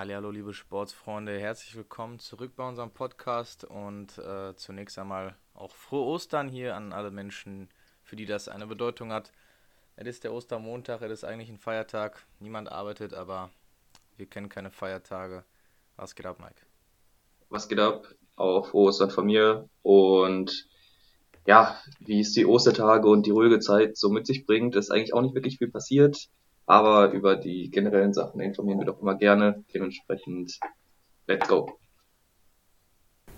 Hallo, liebe Sportsfreunde, herzlich willkommen zurück bei unserem Podcast und äh, zunächst einmal auch frohe Ostern hier an alle Menschen, für die das eine Bedeutung hat. Es ist der Ostermontag, es ist eigentlich ein Feiertag, niemand arbeitet, aber wir kennen keine Feiertage. Was geht ab, Mike? Was geht ab? Auch frohe Ostern von mir und ja, wie es die Ostertage und die ruhige Zeit so mit sich bringt, ist eigentlich auch nicht wirklich viel passiert. Aber über die generellen Sachen informieren wir doch immer gerne. Dementsprechend, let's go.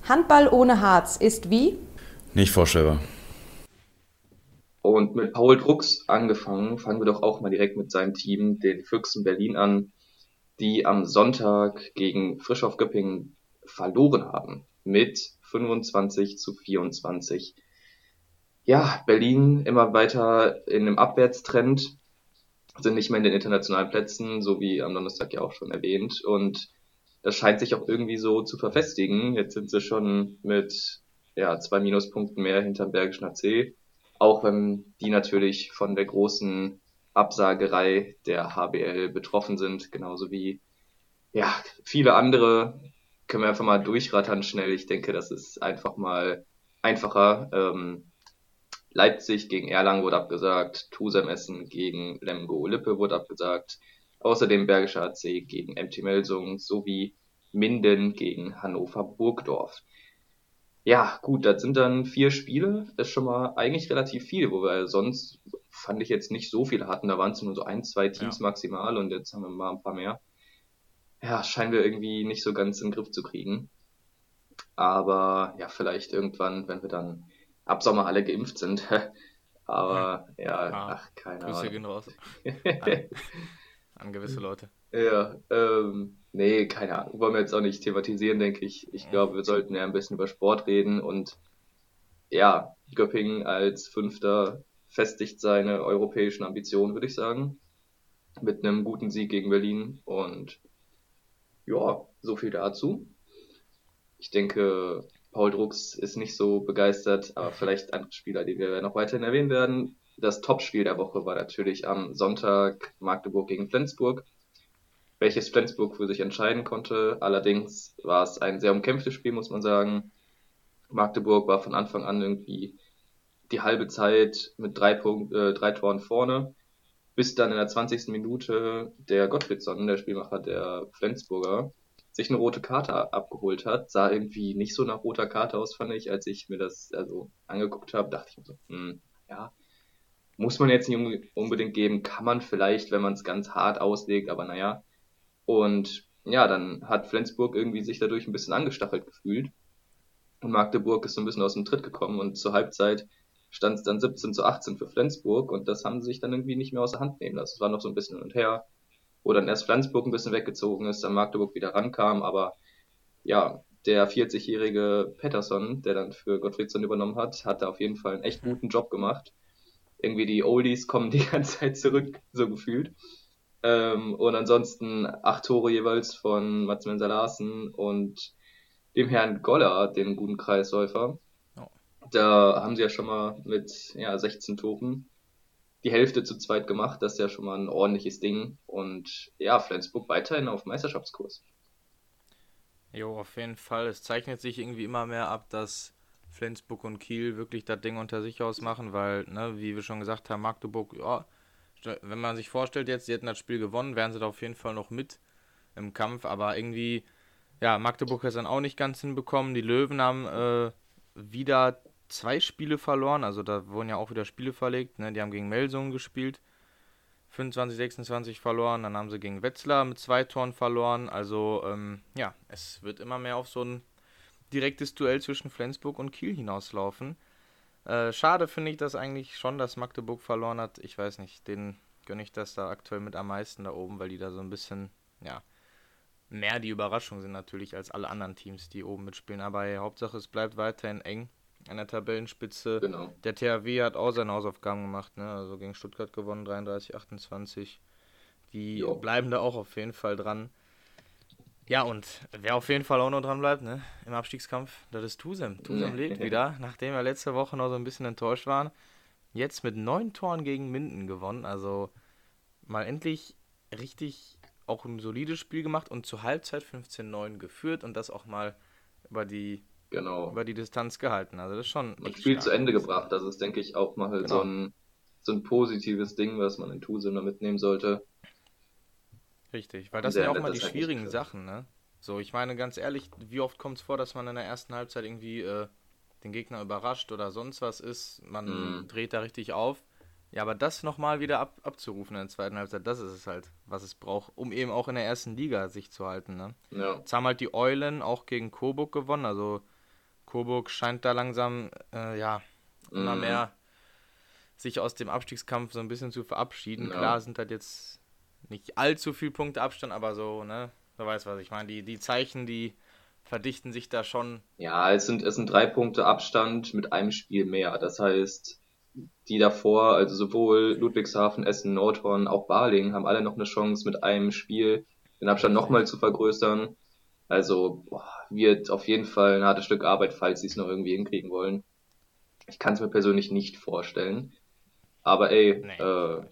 Handball ohne Harz ist wie? Nicht vorstellbar. Und mit Paul Drucks angefangen, fangen wir doch auch mal direkt mit seinem Team, den Füchsen Berlin an, die am Sonntag gegen Frischhoff Göppingen verloren haben. Mit 25 zu 24 ja, Berlin immer weiter in einem Abwärtstrend, sind nicht mehr in den internationalen Plätzen, so wie am Donnerstag ja auch schon erwähnt. Und das scheint sich auch irgendwie so zu verfestigen. Jetzt sind sie schon mit ja, zwei Minuspunkten mehr hinterm Bergischen AC. Auch wenn die natürlich von der großen Absagerei der HBL betroffen sind, genauso wie ja, viele andere. Können wir einfach mal durchrattern schnell. Ich denke, das ist einfach mal einfacher. Ähm, Leipzig gegen Erlangen wurde abgesagt, Tusem Essen gegen Lemgo Lippe wurde abgesagt, außerdem Bergischer AC gegen MT Melsung sowie Minden gegen Hannover Burgdorf. Ja, gut, das sind dann vier Spiele, das ist schon mal eigentlich relativ viel, wo wir sonst fand ich jetzt nicht so viele hatten, da waren es nur so ein, zwei Teams ja. maximal und jetzt haben wir mal ein paar mehr. Ja, scheinen wir irgendwie nicht so ganz in den Griff zu kriegen. Aber ja, vielleicht irgendwann, wenn wir dann ab Sommer alle geimpft sind. Aber ja, ja ah, ach, keine Grüße Ahnung. gehen raus. an, an, gewisse Leute. Ja, ähm, nee, keine Ahnung. Wollen wir jetzt auch nicht thematisieren, denke ich. Ich ja. glaube, wir sollten ja ein bisschen über Sport reden und ja, Göppingen als Fünfter festigt seine europäischen Ambitionen, würde ich sagen. Mit einem guten Sieg gegen Berlin und ja, so viel dazu. Ich denke, Paul Drucks ist nicht so begeistert, aber vielleicht andere Spieler, die wir noch weiterhin erwähnen werden. Das Topspiel der Woche war natürlich am Sonntag Magdeburg gegen Flensburg, welches Flensburg für sich entscheiden konnte. Allerdings war es ein sehr umkämpftes Spiel, muss man sagen. Magdeburg war von Anfang an irgendwie die halbe Zeit mit drei, Punkt, äh, drei Toren vorne, bis dann in der 20. Minute der Gottfriedsson, der Spielmacher der Flensburger, sich eine rote Karte abgeholt hat. Sah irgendwie nicht so nach roter Karte aus, fand ich, als ich mir das also angeguckt habe. Dachte ich mir so, hm, ja, muss man jetzt nicht unbedingt geben, kann man vielleicht, wenn man es ganz hart auslegt, aber naja. Und ja, dann hat Flensburg irgendwie sich dadurch ein bisschen angestachelt gefühlt. Und Magdeburg ist so ein bisschen aus dem Tritt gekommen und zur Halbzeit stand es dann 17 zu 18 für Flensburg und das haben sie sich dann irgendwie nicht mehr aus der Hand nehmen lassen. Es war noch so ein bisschen hin und her wo dann erst Flensburg ein bisschen weggezogen ist, dann Magdeburg wieder rankam, aber ja, der 40-jährige Pettersson, der dann für Gottfriedsson übernommen hat, hat da auf jeden Fall einen echt guten Job gemacht. Irgendwie die Oldies kommen die ganze Zeit zurück, so gefühlt. Ähm, und ansonsten acht Tore jeweils von Mats Menser Larsen und dem Herrn Goller, dem guten Kreisläufer. Oh. Da haben sie ja schon mal mit ja, 16 Toren die Hälfte zu zweit gemacht. Das ist ja schon mal ein ordentliches Ding. Und ja, Flensburg weiterhin auf Meisterschaftskurs. Jo, auf jeden Fall. Es zeichnet sich irgendwie immer mehr ab, dass Flensburg und Kiel wirklich das Ding unter sich ausmachen, weil, ne, wie wir schon gesagt haben, Magdeburg, ja, wenn man sich vorstellt jetzt, sie hätten das Spiel gewonnen, wären sie da auf jeden Fall noch mit im Kampf, aber irgendwie, ja, Magdeburg hat es dann auch nicht ganz hinbekommen. Die Löwen haben äh, wieder zwei Spiele verloren, also da wurden ja auch wieder Spiele verlegt. Ne? Die haben gegen Melsungen gespielt, 25, 26 verloren, dann haben sie gegen Wetzlar mit zwei Toren verloren. Also ähm, ja, es wird immer mehr auf so ein direktes Duell zwischen Flensburg und Kiel hinauslaufen. Äh, schade finde ich das eigentlich schon, dass Magdeburg verloren hat. Ich weiß nicht, den gönne ich das da aktuell mit am meisten da oben, weil die da so ein bisschen, ja, mehr die Überraschung sind natürlich als alle anderen Teams, die oben mitspielen. Aber hey, Hauptsache es bleibt weiterhin eng an der Tabellenspitze. Genau. Der THW hat auch seine Hausaufgaben gemacht, ne? Also gegen Stuttgart gewonnen, 33, 28. Die jo. bleiben da auch auf jeden Fall dran. Ja, und wer auf jeden Fall auch noch dran bleibt, ne, im Abstiegskampf, das ist Tusem. Tusem lebt wieder, nachdem wir letzte Woche noch so ein bisschen enttäuscht waren. Jetzt mit neun Toren gegen Minden gewonnen. Also mal endlich richtig auch ein solides Spiel gemacht und zur Halbzeit 15-9 geführt und das auch mal über die, Genau. über die Distanz gehalten. Also das ist schon. Und Spiel stark. zu Ende gebracht. Das ist, denke ich, auch mal halt so, Genau. ein, so ein positives Ding, was man in Tuse immer mitnehmen sollte. Richtig, weil das sind ja auch mal die schwierigen. Sachen, ne? So, ich meine ganz ehrlich, wie oft kommt es vor, dass man in der ersten Halbzeit irgendwie äh, den Gegner überrascht oder sonst was ist, man Mhm. dreht da richtig auf. Ja, aber das nochmal wieder ab, abzurufen in der zweiten Halbzeit, das ist es halt, was es braucht, um eben auch in der ersten Liga sich zu halten, ne? Ja. Jetzt haben halt die Eulen auch gegen Coburg gewonnen, also Coburg scheint da langsam, äh, ja, immer Mhm. mehr sich aus dem Abstiegskampf so ein bisschen zu verabschieden. Ja. Klar sind halt jetzt nicht allzu viel Punkte Abstand, aber so, ne, du weißt, was ich meine. Die, die Zeichen, die verdichten sich da schon. Ja, es sind, es sind drei Punkte Abstand mit einem Spiel mehr. Das heißt, die davor, also sowohl Ludwigshafen, Essen, Nordhorn, auch Baling, haben alle noch eine Chance, mit einem Spiel den Abstand nochmal zu vergrößern. Also boah, wird auf jeden Fall ein hartes Stück Arbeit, falls sie es noch irgendwie hinkriegen wollen. Ich kann es mir persönlich nicht vorstellen. Aber ey, Nee. äh,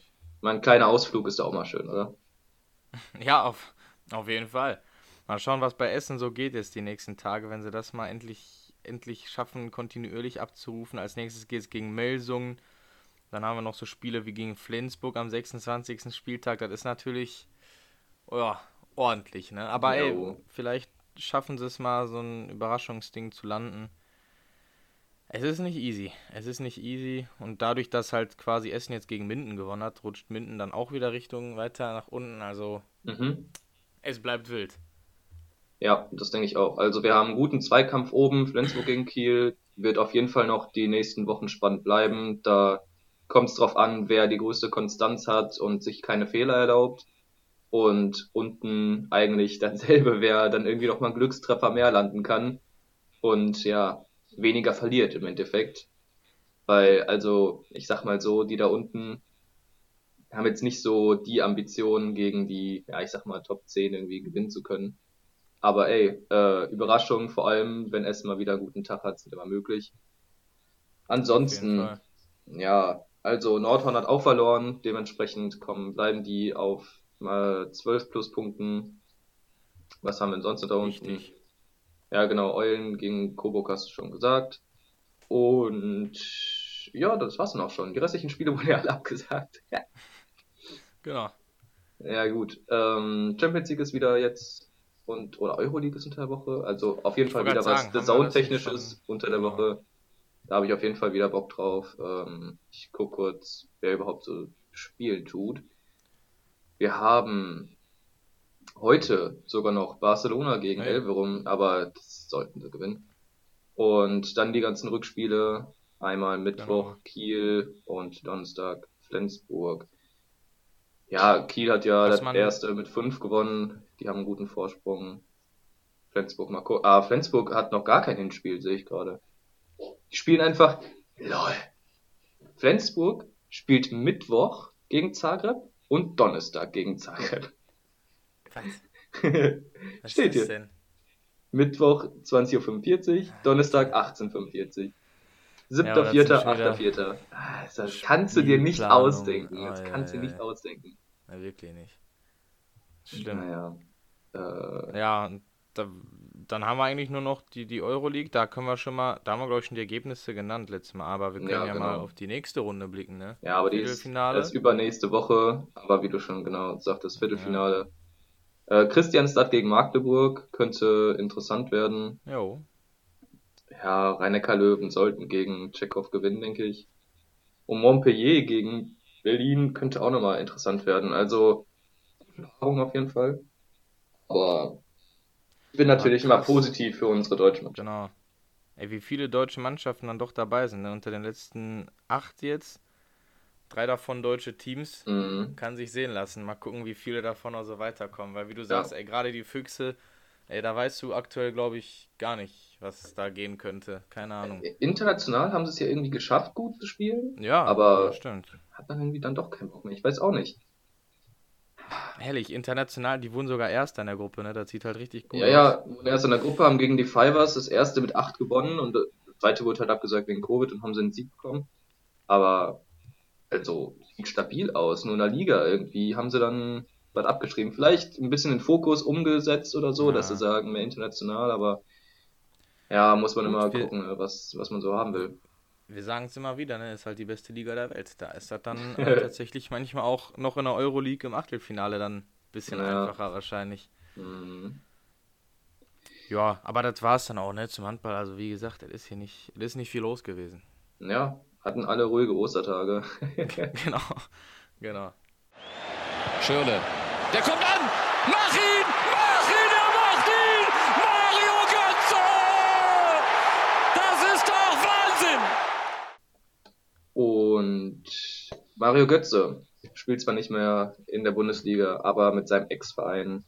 mal ein kleiner Ausflug ist da auch mal schön, oder? Ja, auf, auf jeden Fall. Mal schauen, was bei Essen so geht jetzt die nächsten Tage, wenn sie das mal endlich, endlich schaffen, kontinuierlich abzurufen. Als nächstes geht es gegen Melsungen. Dann haben wir noch so Spiele wie gegen Flensburg am 26. Spieltag. Das ist natürlich ja, ordentlich, ne? Aber ey, vielleicht schaffen sie es mal, so ein Überraschungsding zu landen. Es ist nicht easy. Es ist nicht easy. Und dadurch, dass halt quasi Essen jetzt gegen Minden gewonnen hat, rutscht Minden dann auch wieder Richtung weiter nach unten. Also Mhm. es bleibt wild. Ja, das denke ich auch. Also wir haben einen guten Zweikampf oben, Flensburg gegen Kiel. Wird auf jeden Fall noch die nächsten Wochen spannend bleiben. Da kommt es drauf an, wer die größte Konstanz hat und sich keine Fehler erlaubt. Und unten eigentlich dasselbe, wer dann irgendwie noch mal einen Glückstreffer mehr landen kann. Und ja, weniger verliert im Endeffekt. Weil, also, ich sag mal so, die da unten haben jetzt nicht so die Ambitionen gegen die, ja, ich sag mal, Top 10 irgendwie gewinnen zu können. Aber ey, äh, Überraschungen, vor allem, wenn es mal wieder einen guten Tag hat, sind immer möglich. Ansonsten, ja, also Nordhorn hat auch verloren, dementsprechend kommen, bleiben die auf mal 12 Pluspunkten. Was haben wir denn sonst noch da unten? Richtig. Ja, genau, Eulen gegen Coburg hast du schon gesagt. Und ja, das war's dann auch schon. Die restlichen Spiele wurden ja alle abgesagt. Genau. Ja, gut. Ähm, Champions League ist wieder jetzt und oder Euroleague ist unter der Woche. Also auf jeden Ich Fall wieder was sagen, haben wir The Zone das nicht technisches schon- unter der Genau. Woche. Da habe ich auf jeden Fall wieder Bock drauf. Ähm, ich guck kurz, wer überhaupt so spielen tut. Wir haben heute sogar noch Barcelona gegen Hey. Elverum, aber das sollten sie gewinnen. Und dann die ganzen Rückspiele. Einmal Mittwoch Genau. Kiel und Donnerstag Flensburg. Ja, Kiel hat ja Was das erste mit fünf gewonnen. Die haben einen guten Vorsprung. Flensburg mal gucken. Ah, Flensburg hat noch gar kein Hinspiel, sehe ich gerade. Die spielen einfach. LOL. Flensburg spielt Mittwoch gegen Zagreb und Donnerstag gegen Zagreb. Was? Steht das hier. denn? Mittwoch 20.45 Uhr, Donnerstag 18.45 Uhr. Ja, aber das 7.4., sind schon wieder 8.4. Ah, Das kannst du dir nicht ausdenken. Das Oh, ja, kannst du ja, nicht ja. ausdenken. Na, wirklich nicht. Schlimm. Naja. Äh, Ja, da, dann haben wir eigentlich nur noch die, die Euroleague. Da können wir schon mal, da haben wir glaube ich schon die Ergebnisse genannt letztes Mal, aber wir können Ja, ja, genau. mal auf die nächste Runde blicken, ne? ja, aber die ist, ist übernächste Woche. Aber wie du schon genau sagtest, Viertelfinale. Äh, Christianstadt gegen Magdeburg könnte interessant werden. Jo. Ja, Rhein-Neckar-Löwen sollten gegen Tschechow gewinnen, denke ich. Und Montpellier gegen Berlin könnte auch nochmal interessant werden. Also, Erfahrung auf jeden Fall. Aber ich bin natürlich immer krass. positiv für unsere deutsche Mannschaft. Genau. Ey, wie viele deutsche Mannschaften dann doch dabei sind, ne? Unter den letzten acht jetzt. Drei davon deutsche Teams. Mhm. Kann sich sehen lassen. Mal gucken, wie viele davon also weiterkommen. Weil wie du sagst, ey, gerade die Füchse, ey, da weißt du aktuell, glaube ich, gar nicht, was da gehen könnte. Keine Ahnung. International haben sie es ja irgendwie geschafft, gut zu spielen. Ja, aber- das stimmt. Hat man irgendwie dann doch keinen Bock mehr. Ich weiß auch nicht. Herrlich, international, die wurden sogar Erster in der Gruppe, ne? Das sieht halt richtig gut Ja, ja, wurden erst in der Gruppe, haben gegen die Fivers das erste mit acht gewonnen und das zweite wurde halt abgesagt wegen Covid und haben sie einen Sieg bekommen. Aber, also, sieht stabil aus. Nur in der Liga irgendwie haben sie dann was abgeschrieben. Vielleicht ein bisschen den Fokus umgesetzt oder so, Ja. dass sie sagen, mehr international, aber ja, muss man immer gucken, was, was man so haben will. Wir sagen es immer wieder, ne? Ist halt die beste Liga der Welt. Da ist das dann äh, tatsächlich manchmal auch noch in der Euroleague im Achtelfinale dann ein bisschen Ja. einfacher wahrscheinlich. Mhm. Ja, aber das war es dann auch, ne? Zum Handball. Also wie gesagt, es ist hier nicht, es ist nicht viel los gewesen. Ja, hatten alle ruhige Ostertage. genau. Genau. Schirle. Der kommt an! Mach ihn! Mario Götze spielt zwar nicht mehr in der Bundesliga, aber mit seinem Ex-Verein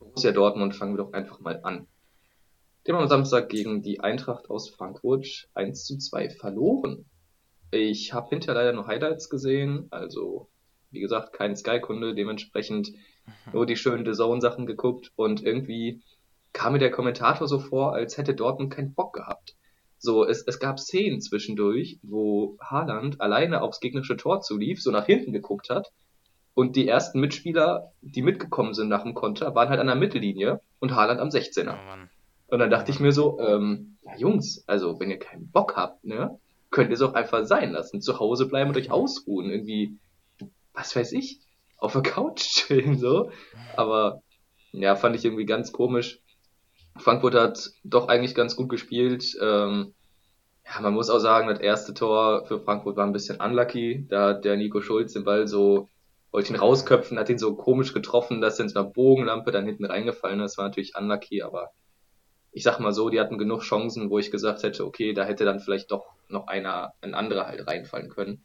Borussia Dortmund fangen wir doch einfach mal an. Haben am Samstag gegen die Eintracht aus Frankfurt 1 zu 2 verloren. Ich habe hinterher leider nur Highlights gesehen, also wie gesagt, kein Sky-Kunde, dementsprechend nur die schönen The Zone-Sachen geguckt und irgendwie kam mir der Kommentator so vor, als hätte Dortmund keinen Bock gehabt. So, es, es gab Szenen zwischendurch, wo Haaland alleine aufs gegnerische Tor zulief, so nach hinten geguckt hat. Und die ersten Mitspieler, die mitgekommen sind nach dem Konter, waren halt an der Mittellinie und Haaland am 16er. Oh. Und dann dachte ich mir so, ähm, ja Jungs, also wenn ihr keinen Bock habt, ne, könnt ihr es auch einfach sein lassen. Zu Hause bleiben und euch ausruhen. Irgendwie, was weiß ich, auf der Couch chillen, so. Aber, ja, fand ich irgendwie ganz komisch. Frankfurt hat doch eigentlich ganz gut gespielt. Ähm, ja, man muss auch sagen, das erste Tor für Frankfurt war ein bisschen unlucky. Da hat der Nico Schulz den Ball so, wollte ihn rausköpfen, hat ihn so komisch getroffen, dass er in so einer Bogenlampe dann hinten reingefallen ist. War natürlich unlucky, aber ich sag mal so, die hatten genug Chancen, wo ich gesagt hätte, okay, da hätte dann vielleicht doch noch einer, ein anderer halt reinfallen können.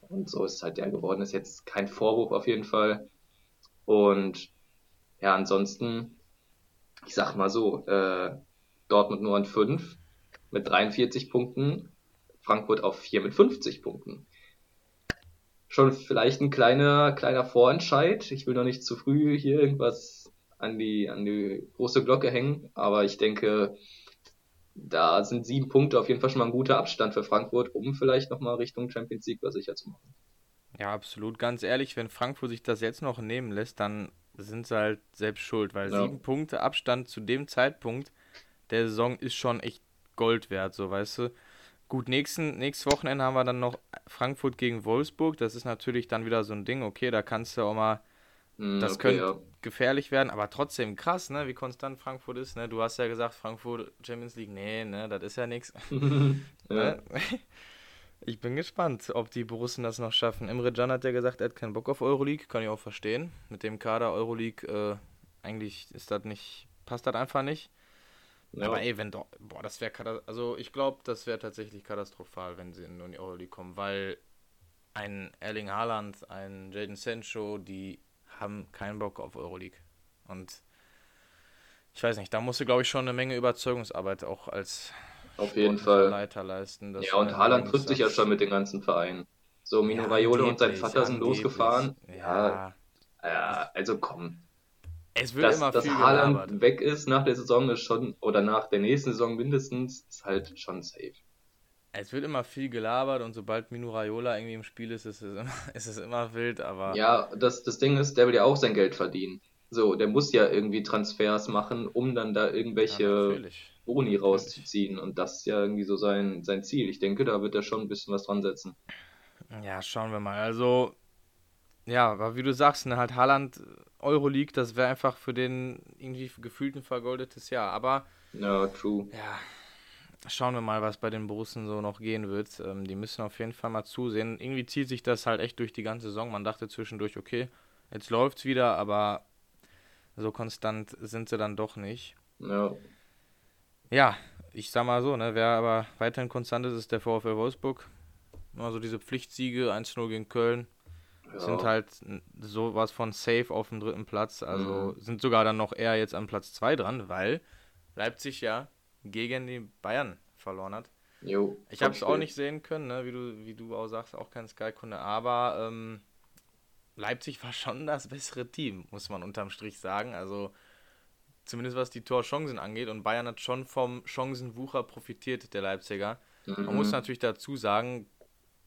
Und so ist halt der geworden. Ist jetzt kein Vorwurf auf jeden Fall. Und ja, ansonsten, ich sag mal so, äh, Dortmund nur an 5 mit 43 Punkten, Frankfurt auf 4 mit 50 Punkten. Schon vielleicht ein kleiner, kleiner Vorentscheid. Ich will noch nicht zu früh hier irgendwas an die, an die große Glocke hängen, aber ich denke, da sind sieben Punkte auf jeden Fall schon mal ein guter Abstand für Frankfurt, um vielleicht nochmal Richtung Champions League was sicher zu machen. Ja, absolut. Ganz ehrlich, wenn Frankfurt sich das jetzt noch nehmen lässt, dann sind sie halt selbst schuld, weil Ja. sieben Punkte Abstand zu dem Zeitpunkt der Saison ist schon echt Gold wert, so weißt du. Gut, nächsten, nächstes Wochenende haben wir dann noch Frankfurt gegen Wolfsburg. Das ist natürlich dann wieder so ein Ding, okay, da kannst du auch mal, Hm, das okay, könnte gefährlich werden, aber trotzdem krass, ne, wie konstant Frankfurt ist, ne? Du hast ja gesagt, Frankfurt Champions League, nee, ne, das ist ja nichts. ja. Ich bin gespannt, ob die Borussen das noch schaffen. Emre Can hat ja gesagt, er hat keinen Bock auf Euroleague, kann ich auch verstehen. Mit dem Kader Euroleague, äh, eigentlich ist das nicht, passt das einfach nicht. Ja. Aber ey, wenn doch, boah, das wäre, also ich glaube, das wäre tatsächlich katastrophal, wenn sie in die Euroleague kommen, weil ein Erling Haaland, ein Jaden Sancho, die haben keinen Bock auf Euroleague. Und ich weiß nicht, da musst du, glaube ich, schon eine Menge Überzeugungsarbeit auch als Auf jeden Fall. Leiter leisten. Ja, und Haaland trifft sich ja schon mit den ganzen Vereinen. So, Mino Ja, Raiola und sein Vater sind angeblich. losgefahren. Ja, Ja, ja, also komm. es wird Dass, immer dass viel Haaland gelabert. weg ist nach der Saison ist schon, oder nach der nächsten Saison mindestens, ist halt schon safe. Es wird immer viel gelabert und sobald Minu Raiola irgendwie im Spiel ist, ist es immer, ist es immer wild, aber Ja, das, das Ding ist, der will ja auch sein Geld verdienen. So, der muss ja irgendwie Transfers machen, um dann da ja, irgendwelche natürlich. Boni rauszuziehen. Und das ist ja irgendwie so sein, sein Ziel. Ich denke, da wird er schon ein bisschen was dran setzen. Ja, schauen wir mal. Also, ja, aber wie du sagst, ne, halt Haaland, Euroleague, das wäre einfach für den irgendwie gefühlt ein vergoldetes Jahr. Aber Ja, true. ja, schauen wir mal, was bei den Borussen so noch gehen wird. Ähm, die müssen auf jeden Fall mal zusehen. Irgendwie zieht sich das halt echt durch die ganze Saison. Man dachte zwischendurch, okay, jetzt läuft's wieder, aber so konstant sind sie dann doch nicht. Ja, Ja, ich sag mal so, ne, wer aber weiterhin konstant ist, ist der VfL Wolfsburg. Also diese Pflichtsiege, 1-0 gegen Köln, ja. sind halt sowas von safe auf dem dritten Platz. Also Mhm. sind sogar dann noch eher jetzt an Platz 2 dran, weil Leipzig ja gegen die Bayern verloren hat. Jo, Ich habe es auch nicht sehen können, ne, wie, du, wie du auch sagst, auch kein Sky-Kunde, aber ähm, Leipzig war schon das bessere Team, muss man unterm Strich sagen. Also zumindest was die Torchancen angeht und Bayern hat schon vom Chancenwucher profitiert, der Leipziger. Man Mhm. muss natürlich dazu sagen,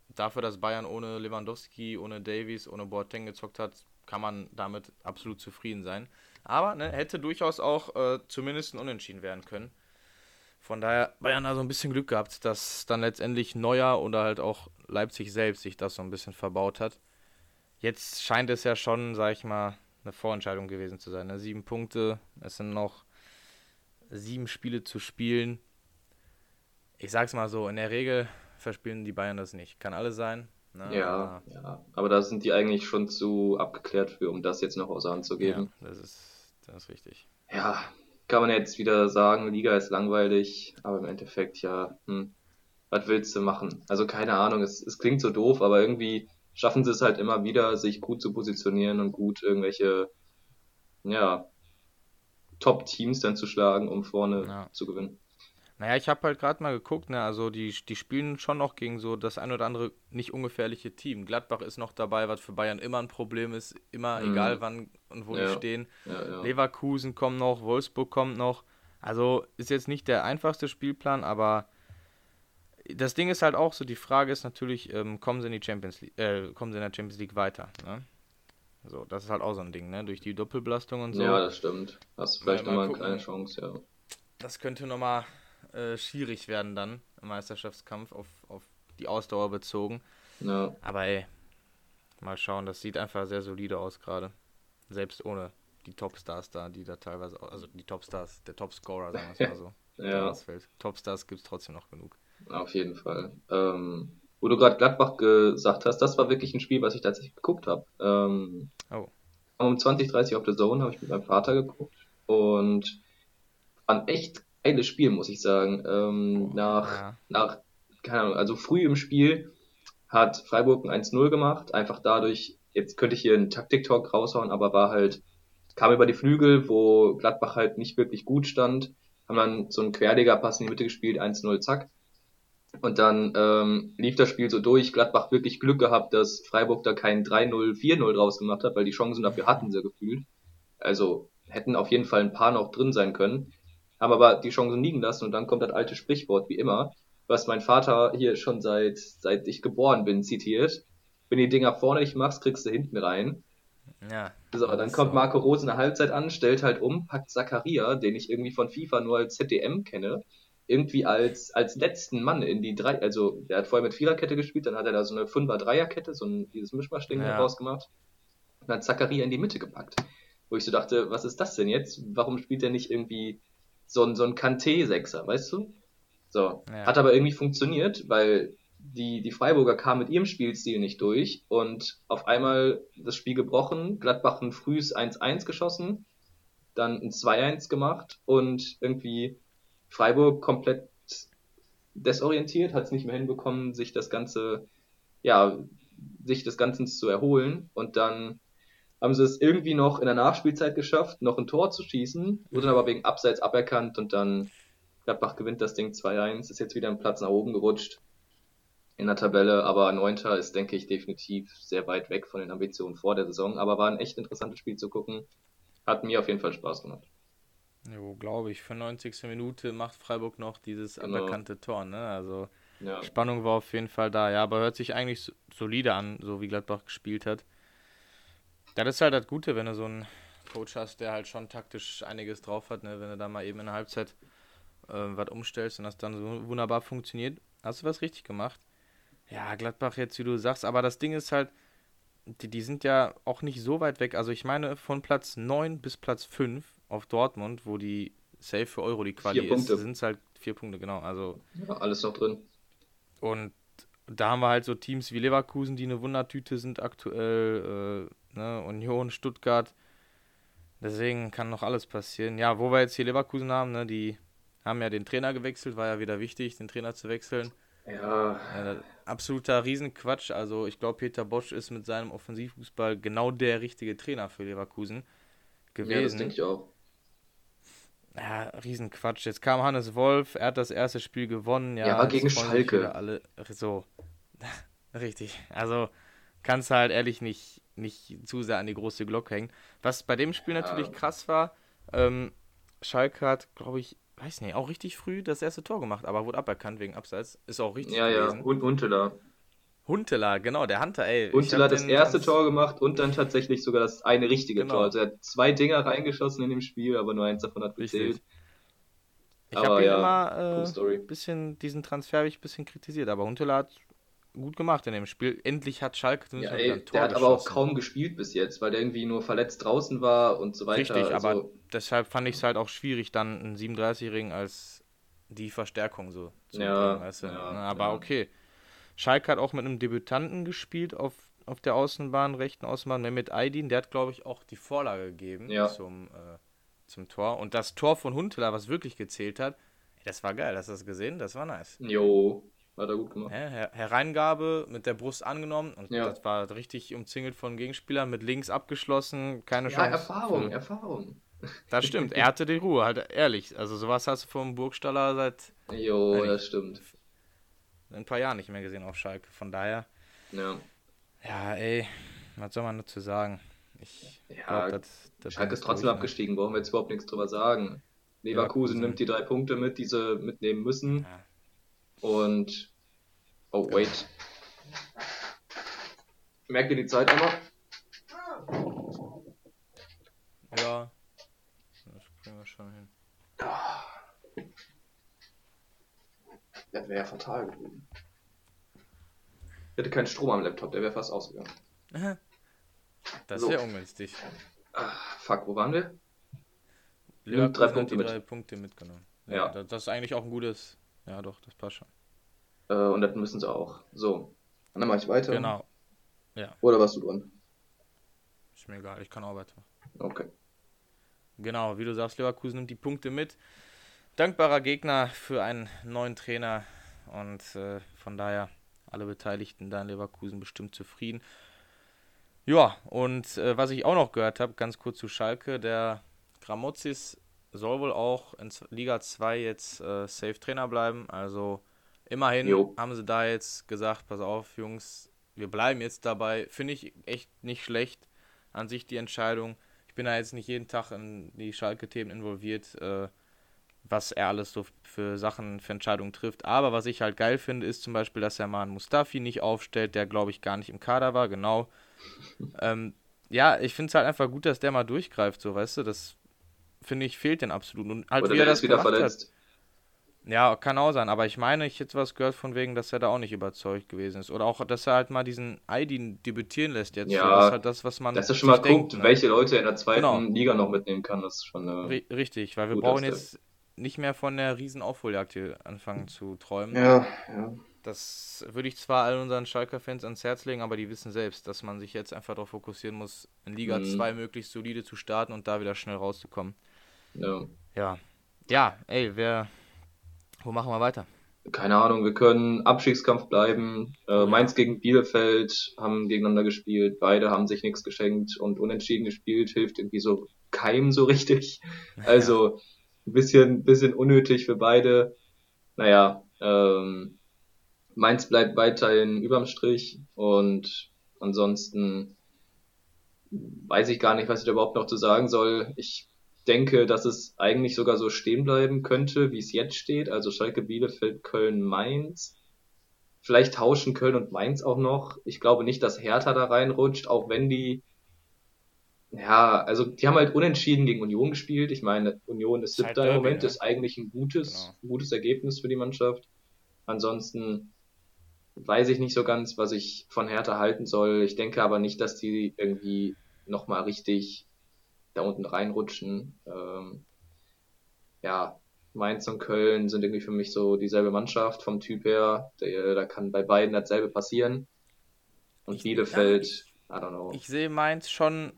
dafür, dass Bayern ohne Lewandowski, ohne Davies, ohne Boateng gezockt hat, kann man damit absolut zufrieden sein. Aber ne, hätte durchaus auch äh, zumindest ein Unentschieden werden können. Von daher Bayern da so ein bisschen Glück gehabt, dass dann letztendlich Neuer oder halt auch Leipzig selbst sich das so ein bisschen verbaut hat. Jetzt scheint es ja schon, sag ich mal, eine Vorentscheidung gewesen zu sein. Ne? Sieben Punkte, es sind noch sieben Spiele zu spielen. Ich sag's mal so, in der Regel verspielen die Bayern das nicht. Kann alles sein. Ne? Ja, aber, ja, aber da sind die eigentlich schon zu abgeklärt für, um das jetzt noch außer Hand zu geben. Ja, das ist, das ist richtig. Ja, kann man jetzt wieder sagen, Liga ist langweilig, aber im Endeffekt ja, hm, was willst du machen? Also keine Ahnung, es, es klingt so doof, aber irgendwie schaffen sie es halt immer wieder, sich gut zu positionieren und gut irgendwelche, ja, Top-Teams dann zu schlagen, um vorne ja. zu gewinnen. Naja, ich habe halt gerade mal geguckt, ne, also die, die spielen schon noch gegen so das ein oder andere nicht ungefährliche Team. Gladbach ist noch dabei, was für Bayern immer ein Problem ist, immer mhm. egal wann und wo ja. die stehen. Ja. Leverkusen kommt noch, Wolfsburg kommt noch. Also ist jetzt nicht der einfachste Spielplan, aber das Ding ist halt auch so, die Frage ist natürlich, ähm, kommen sie in die Champions League, äh, kommen sie in der Champions League weiter, ne? So, das ist halt auch so ein Ding, ne? Durch die Doppelbelastung und so. Ja, das stimmt. Hast du vielleicht nochmal eine kleine Chance, ja. Das könnte nochmal äh, schwierig werden dann im Meisterschaftskampf auf, auf die Ausdauer bezogen. Ja. Aber ey, mal schauen, das sieht einfach sehr solide aus gerade. Selbst ohne die Topstars da, die da teilweise, also die Topstars, der Topscorer, sagen wir es mal so. ja. Topstars gibt es trotzdem noch genug. Auf jeden Fall. Ähm, wo du gerade Gladbach gesagt hast, das war wirklich ein Spiel, was ich tatsächlich geguckt habe. Ähm, oh. Um 2030 auf der Zone habe ich mit meinem Vater geguckt und ein echt geiles Spiel, muss ich sagen. Ähm, nach, ja. nach, keine Ahnung, also früh im Spiel hat Freiburg ein 1-0 gemacht, einfach dadurch, jetzt könnte ich hier einen Taktik-Talk raushauen, aber war halt, kam über die Flügel, wo Gladbach halt nicht wirklich gut stand, haben dann so einen Querleger-Pass in die Mitte gespielt, 1-0, zack. Und dann ähm, lief das Spiel so durch. Gladbach wirklich Glück gehabt, dass Freiburg da kein 3-0, 4-0 draus gemacht hat, weil die Chancen dafür hatten sie gefühlt. Also hätten auf jeden Fall ein paar noch drin sein können. Haben aber die Chancen liegen lassen und dann kommt das alte Sprichwort, wie immer, was mein Vater hier schon seit, seit ich geboren bin zitiert. Wenn die Dinger vorne nicht machst, kriegst du hinten rein. Ja. So, dann kommt so. Marco Rose in der Halbzeit an, stellt halt um, packt Zakaria, den ich irgendwie von FIFA nur als ZDM kenne, irgendwie als, als letzten Mann in die drei, also der hat vorher mit Viererkette gespielt, dann hat er da so eine Fünfer-Dreierkette, so ein, dieses Mischmaschding ja. rausgemacht und hat Zakaria in die Mitte gepackt. Wo ich so dachte, was ist das denn jetzt? Warum spielt er nicht irgendwie so ein, so ein Kanté-Sechser, weißt du? So. Ja. Hat aber irgendwie funktioniert, weil die, die Freiburger kamen mit ihrem Spielstil nicht durch und auf einmal das Spiel gebrochen, Gladbach ein frühes 1-1 geschossen, dann ein 2-1 gemacht und irgendwie Freiburg komplett desorientiert, hat es nicht mehr hinbekommen, sich das Ganze, ja, sich des Ganzen zu erholen und dann haben sie es irgendwie noch in der Nachspielzeit geschafft, noch ein Tor zu schießen, wurde aber wegen Abseits aberkannt und dann Gladbach gewinnt das Ding 2-1, ist jetzt wieder einen Platz nach oben gerutscht in der Tabelle, aber Neunter ist, denke ich, definitiv sehr weit weg von den Ambitionen vor der Saison, aber war ein echt interessantes Spiel zu gucken. Hat mir auf jeden Fall Spaß gemacht. Jo, glaube ich. 95. Minute macht Freiburg noch dieses genau. aberkannte Tor, ne? Also ja. Spannung war auf jeden Fall da, ja, aber hört sich eigentlich solide an, so wie Gladbach gespielt hat. Das ist halt das Gute, wenn du so einen Coach hast, der halt schon taktisch einiges drauf hat, ne? Wenn du da mal eben in der Halbzeit äh, was umstellst und das dann so wunderbar funktioniert, hast du was richtig gemacht. Ja, Gladbach jetzt, wie du sagst, aber das Ding ist halt, die, die sind ja auch nicht so weit weg. Also ich meine, von Platz 9 bis Platz 5 auf Dortmund, wo die Safe für Euro die Quali ist, sind es halt vier Punkte, genau. Also ja, alles noch drin. Und da haben wir halt so Teams wie Leverkusen, die eine Wundertüte sind aktuell, äh, ne, Union, Stuttgart. Deswegen kann noch alles passieren. Ja, wo wir jetzt hier Leverkusen haben, ne, die haben ja den Trainer gewechselt, war ja wieder wichtig, den Trainer zu wechseln. Ja. Äh, absoluter Riesenquatsch. Also ich glaube, Peter Bosch ist mit seinem Offensivfußball genau der richtige Trainer für Leverkusen gewesen. Ja, das denke ich auch. Ja, Riesenquatsch. Jetzt kam Hannes Wolf, er hat das erste Spiel gewonnen. Ja, ja gegen Schalke. Alle, so. Richtig. Also kannst du halt ehrlich nicht, nicht zu sehr an die große Glocke hängen. Was bei dem Spiel ja. natürlich krass war, ähm, Schalke hat, glaube ich, weiß nicht, auch richtig früh das erste Tor gemacht, aber wurde aberkannt wegen Abseits. Ist auch richtig ja, gewesen. Ja, und Unte da. Huntela, genau, der Hunter, ey. Huntela hat das erste Tor gemacht und dann tatsächlich sogar das eine richtige genau. Tor. Also er hat zwei Dinger reingeschossen in dem Spiel, aber nur eins davon hat gezählt. Ich habe ja, immer äh, bisschen, diesen Transfer ich ein bisschen kritisiert, aber Huntela hat gut gemacht in dem Spiel. Endlich hat Schalke ja, ey, Der hat aber auch kaum gespielt bis jetzt, weil der irgendwie nur verletzt draußen war und so weiter. Richtig, also, aber deshalb fand ich es halt auch schwierig, dann einen 37-Jährigen als die Verstärkung so zu ja, bringen, weißt du? ja, Aber ja. okay. Schalke hat auch mit einem Debütanten gespielt auf, auf der Außenbahn, rechten Außenbahn, Mehmet Aydin. Der hat, glaube ich, auch die Vorlage gegeben zum, äh, zum Tor. Und das Tor von Huntela, was wirklich gezählt hat, das war geil. Hast du das gesehen? Das war nice. Jo, hat er gut gemacht. Her Hereingabe mit der Brust angenommen und ja. das war richtig umzingelt von Gegenspielern, mit links abgeschlossen, keine ja, Chance. Erfahrung, für... Erfahrung. Das stimmt, er hatte die Ruhe, halt ehrlich. Also sowas hast du vom Burgstaller seit. Jo, das stimmt. Ein paar Jahren nicht mehr gesehen auf Schalke. Von daher. Ja. Ja, ey, was soll man dazu sagen? Ich ja, glaub, das, das Schalke ist trotzdem durch, abgestiegen, brauchen wir jetzt überhaupt nichts drüber sagen. Leverkusen ja, nimmt die drei Punkte mit, die sie mitnehmen müssen. Ja. Und. Oh, wait. Merkt ihr die Zeit nochmal? Ja. Das kriegen wir schon hin. Das wäre ja fatal gewesen. Ich hätte keinen Strom am Laptop, der wäre fast ausgegangen. Das ist so. ja ungünstig. Ach, fuck, wo waren wir? Leverkusen drei Punkte, mit. drei Punkte mitgenommen. Ja, ja. Das ist eigentlich auch ein gutes. Ja, doch, das passt schon. Äh, und das müssen sie auch. So. Und dann mache ich weiter. Genau. Ja. Oder warst du dran? Ist mir egal, ich kann auch weiter. Okay. Genau, wie du sagst, Leverkusen nimmt die Punkte mit. Dankbarer Gegner für einen neuen Trainer und äh, von daher alle Beteiligten da in Leverkusen bestimmt zufrieden. Ja, und äh, was ich auch noch gehört habe, ganz kurz zu Schalke, der Gramozis soll wohl auch in Liga 2 jetzt äh, Safe-Trainer bleiben. Also immerhin jo. haben sie da jetzt gesagt, pass auf, Jungs, wir bleiben jetzt dabei. Finde ich echt nicht schlecht an sich die Entscheidung. Ich bin da jetzt nicht jeden Tag in die Schalke-Themen involviert, äh, was er alles so für Sachen, für Entscheidungen trifft. Aber was ich halt geil finde, ist zum Beispiel, dass er mal einen Mustafi nicht aufstellt, der glaube ich gar nicht im Kader war, genau. ähm, ja, ich finde es halt einfach gut, dass der mal durchgreift, so, weißt du, das finde ich, fehlt den absolut. Und halt, Oder wie er das wieder verletzt. Hat. Ja, kann auch sein, aber ich meine, ich hätte was gehört von wegen, dass er da auch nicht überzeugt gewesen ist. Oder auch, dass er halt mal diesen Aidin debütieren lässt jetzt. Ja, so. das ist halt das, was man. Das ist schon mal guckt, ne? welche Leute er in der zweiten genau. Liga noch mitnehmen kann. Das ist schon. Äh, Richtig, weil wir brauchen jetzt nicht mehr von der riesen Aufholjagd hier anfangen zu träumen. Ja, ja. Das würde ich zwar all unseren Schalker-Fans ans Herz legen, aber die wissen selbst, dass man sich jetzt einfach darauf fokussieren muss, in Liga 2 mhm. möglichst solide zu starten und da wieder schnell rauszukommen. Ja. Ja. Ja, ey, wer. Wo machen wir weiter? Keine Ahnung, wir können Abstiegskampf bleiben. Äh, Mainz gegen Bielefeld haben gegeneinander gespielt. Beide haben sich nichts geschenkt und unentschieden gespielt. Hilft irgendwie so keinem so richtig. Also ein bisschen, bisschen unnötig für beide. Naja, ähm, Mainz bleibt weiterhin überm Strich und ansonsten weiß ich gar nicht, was ich da überhaupt noch zu sagen soll. Ich denke, dass es eigentlich sogar so stehen bleiben könnte, wie es jetzt steht. Also Schalke, Bielefeld, Köln, Mainz. Vielleicht tauschen Köln und Mainz auch noch. Ich glaube nicht, dass Hertha da reinrutscht, auch wenn die ja, also die haben halt unentschieden gegen Union gespielt. Ich meine, Union ist siebter halt im Moment, ja. ist eigentlich ein gutes, genau. gutes Ergebnis für die Mannschaft. Ansonsten weiß ich nicht so ganz, was ich von Hertha halten soll. Ich denke aber nicht, dass die irgendwie nochmal richtig da unten reinrutschen. Ähm, ja, Mainz und Köln sind irgendwie für mich so dieselbe Mannschaft vom Typ her. Der, da kann bei beiden dasselbe passieren. Und ich, Bielefeld, ich, I don't know. Ich sehe Mainz schon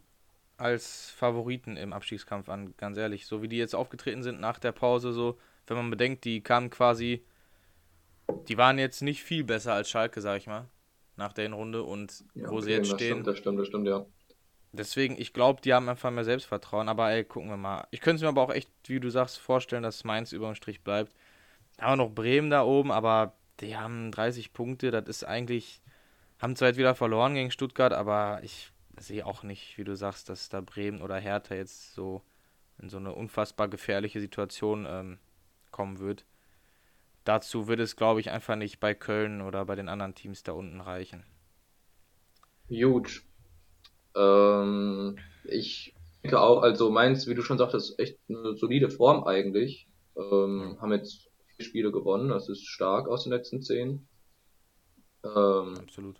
als Favoriten im Abstiegskampf an, ganz ehrlich. So wie die jetzt aufgetreten sind nach der Pause, so, wenn man bedenkt, die kamen quasi, die waren jetzt nicht viel besser als Schalke, sag ich mal, nach der Runde und ja, wo okay, sie jetzt das stehen. Stimmt, das stimmt, das stimmt, ja. Deswegen, ich glaube, die haben einfach mehr Selbstvertrauen. Aber ey, gucken wir mal. Ich könnte es mir aber auch echt, wie du sagst, vorstellen, dass Mainz über dem Strich bleibt. Da haben wir noch Bremen da oben, aber die haben 30 Punkte. Das ist eigentlich, haben zwar jetzt wieder verloren gegen Stuttgart, aber ich sehe auch nicht, wie du sagst, dass da Bremen oder Hertha jetzt so in so eine unfassbar gefährliche Situation ähm, kommen wird. dazu wird es, glaube ich, einfach nicht bei Köln oder bei den anderen Teams da unten reichen. Huge. Ähm, ich denke auch, also Mainz, wie du schon sagtest, echt eine solide Form eigentlich. Ähm, Ja. haben jetzt vier Spiele gewonnen, das ist stark aus den letzten zehn. Ähm, Absolut.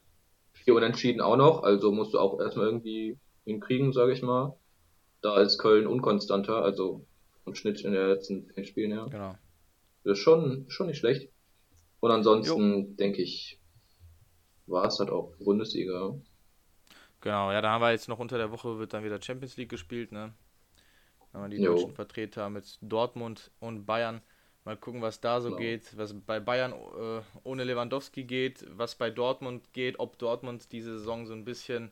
vier Unentschieden auch noch, also musst du auch erstmal irgendwie hinkriegen, sage ich mal. Da ist Köln unkonstanter, also im Schnitt in den letzten zehn Spielen her. Genau. Das ist schon, schon nicht schlecht. Und ansonsten denke ich, war es halt auch Bundesliga. Genau, ja, da haben wir jetzt noch unter der Woche wird dann wieder Champions League gespielt, ne? Da haben wir die Jo. deutschen Vertreter mit Dortmund und Bayern. Mal gucken, was da so Genau. geht, was bei Bayern äh, ohne Lewandowski geht, was bei Dortmund geht, ob Dortmund diese Saison so ein bisschen,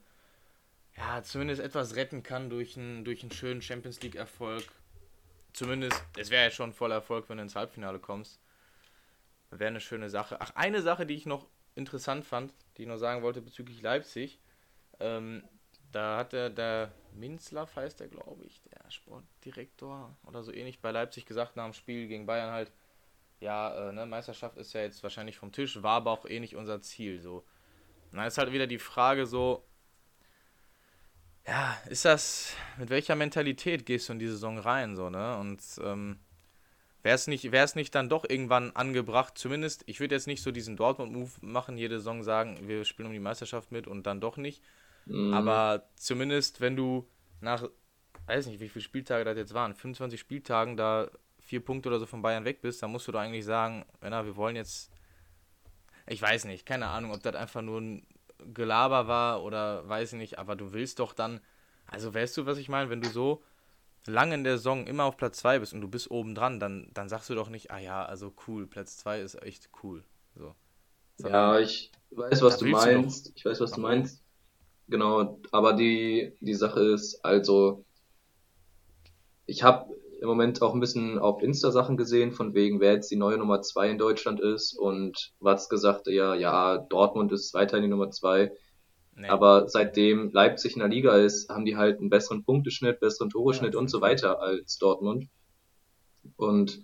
ja, zumindest etwas retten kann durch einen, durch einen schönen Champions League-Erfolg. Zumindest, es wäre ja schon voller Erfolg, wenn du ins Halbfinale kommst. Wäre eine schöne Sache. Ach, eine Sache, die ich noch interessant fand, die ich noch sagen wollte bezüglich Leipzig. Ähm, da hat der, der Minzlaff, heißt der, glaube ich, der Sportdirektor oder so ähnlich bei Leipzig gesagt nach dem Spiel gegen Bayern halt, ja, äh, ne, Meisterschaft ist ja jetzt wahrscheinlich vom Tisch, war aber auch eh nicht unser Ziel. So. Dann ist halt wieder die Frage so, ja, ist das, mit welcher Mentalität gehst du in die Saison rein, so, ne? Und ähm, wäre es nicht, wär's nicht dann doch irgendwann angebracht, zumindest, ich würde jetzt nicht so diesen Dortmund-Move machen, jede Saison sagen, wir spielen um die Meisterschaft mit und dann doch nicht. Mhm. Aber zumindest, wenn du nach, weiß nicht, wie viele Spieltage das jetzt waren, 25 Spieltagen da vier Punkte oder so von Bayern weg bist, dann musst du doch eigentlich sagen, Männer, wir wollen jetzt, ich weiß nicht, keine Ahnung, ob das einfach nur ein Gelaber war oder weiß ich nicht, aber du willst doch dann, also weißt du, was ich meine, wenn du so lange in der Saison immer auf Platz 2 bist und du bist oben dran, dann, dann sagst du doch nicht, ah ja, also cool, Platz 2 ist echt cool. So. Ja, ich weiß, was du willst du meinst. Ich weiß, was du meinst. Genau, aber die, die Sache ist, also, ich habe im Moment auch ein bisschen auf Insta Sachen gesehen, von wegen, wer jetzt die neue Nummer zwei in Deutschland ist und Watz gesagt, ja, ja, Dortmund ist weiterhin die Nummer zwei. nee. Aber seitdem Leipzig in der Liga ist, haben die halt einen besseren Punkteschnitt, besseren Toreschnitt Ja, und so weiter als Dortmund. Und